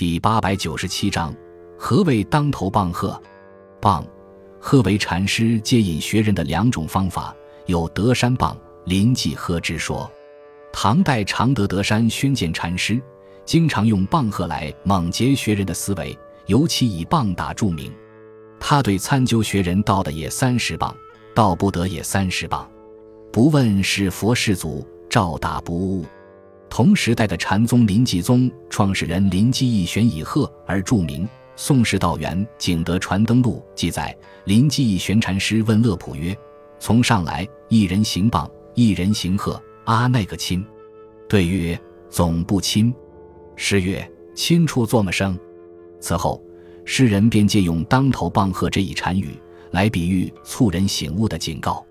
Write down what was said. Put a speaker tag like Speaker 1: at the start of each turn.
Speaker 1: 第八百九十七章：何谓当头棒喝？棒喝为禅师接引学人的两种方法，有德山棒、临济喝之说。唐代常德德山宣鉴禅师经常用棒喝来猛劫学人的思维，尤其以棒打著名。他对参究学人道的也三十棒，道不得也三十棒，不问是佛是祖，照打不误。同时代的禅宗临济宗创始人临济义玄以鹤而著名。宋时道元《景德传灯录》记载，临济义玄禅师问乐普曰：“从上来，一人行棒，一人行鹤，阿那个亲？”对曰：“总不亲。”诗曰：“亲处作么声？”此后，诗人便借用“当头棒喝”这一禅语来比喻促人醒悟的警告。